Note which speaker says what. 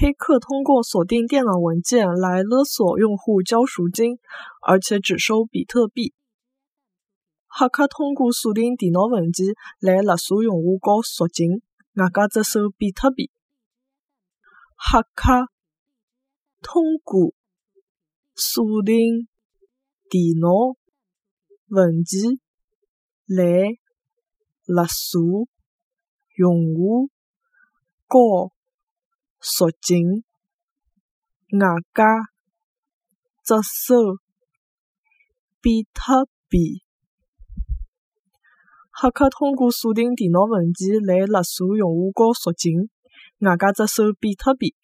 Speaker 1: 黑客通过锁定电脑文件来勒索用户交赎金，而且只收比特币。黑客通过锁定电脑文件来勒索用户交赎金，外加只收比特币。黑客通过锁定电脑文件来勒索用户交赎金，外加只收比特币。黑客通过锁定电脑文件来勒索用户交赎金，外加只收比特币。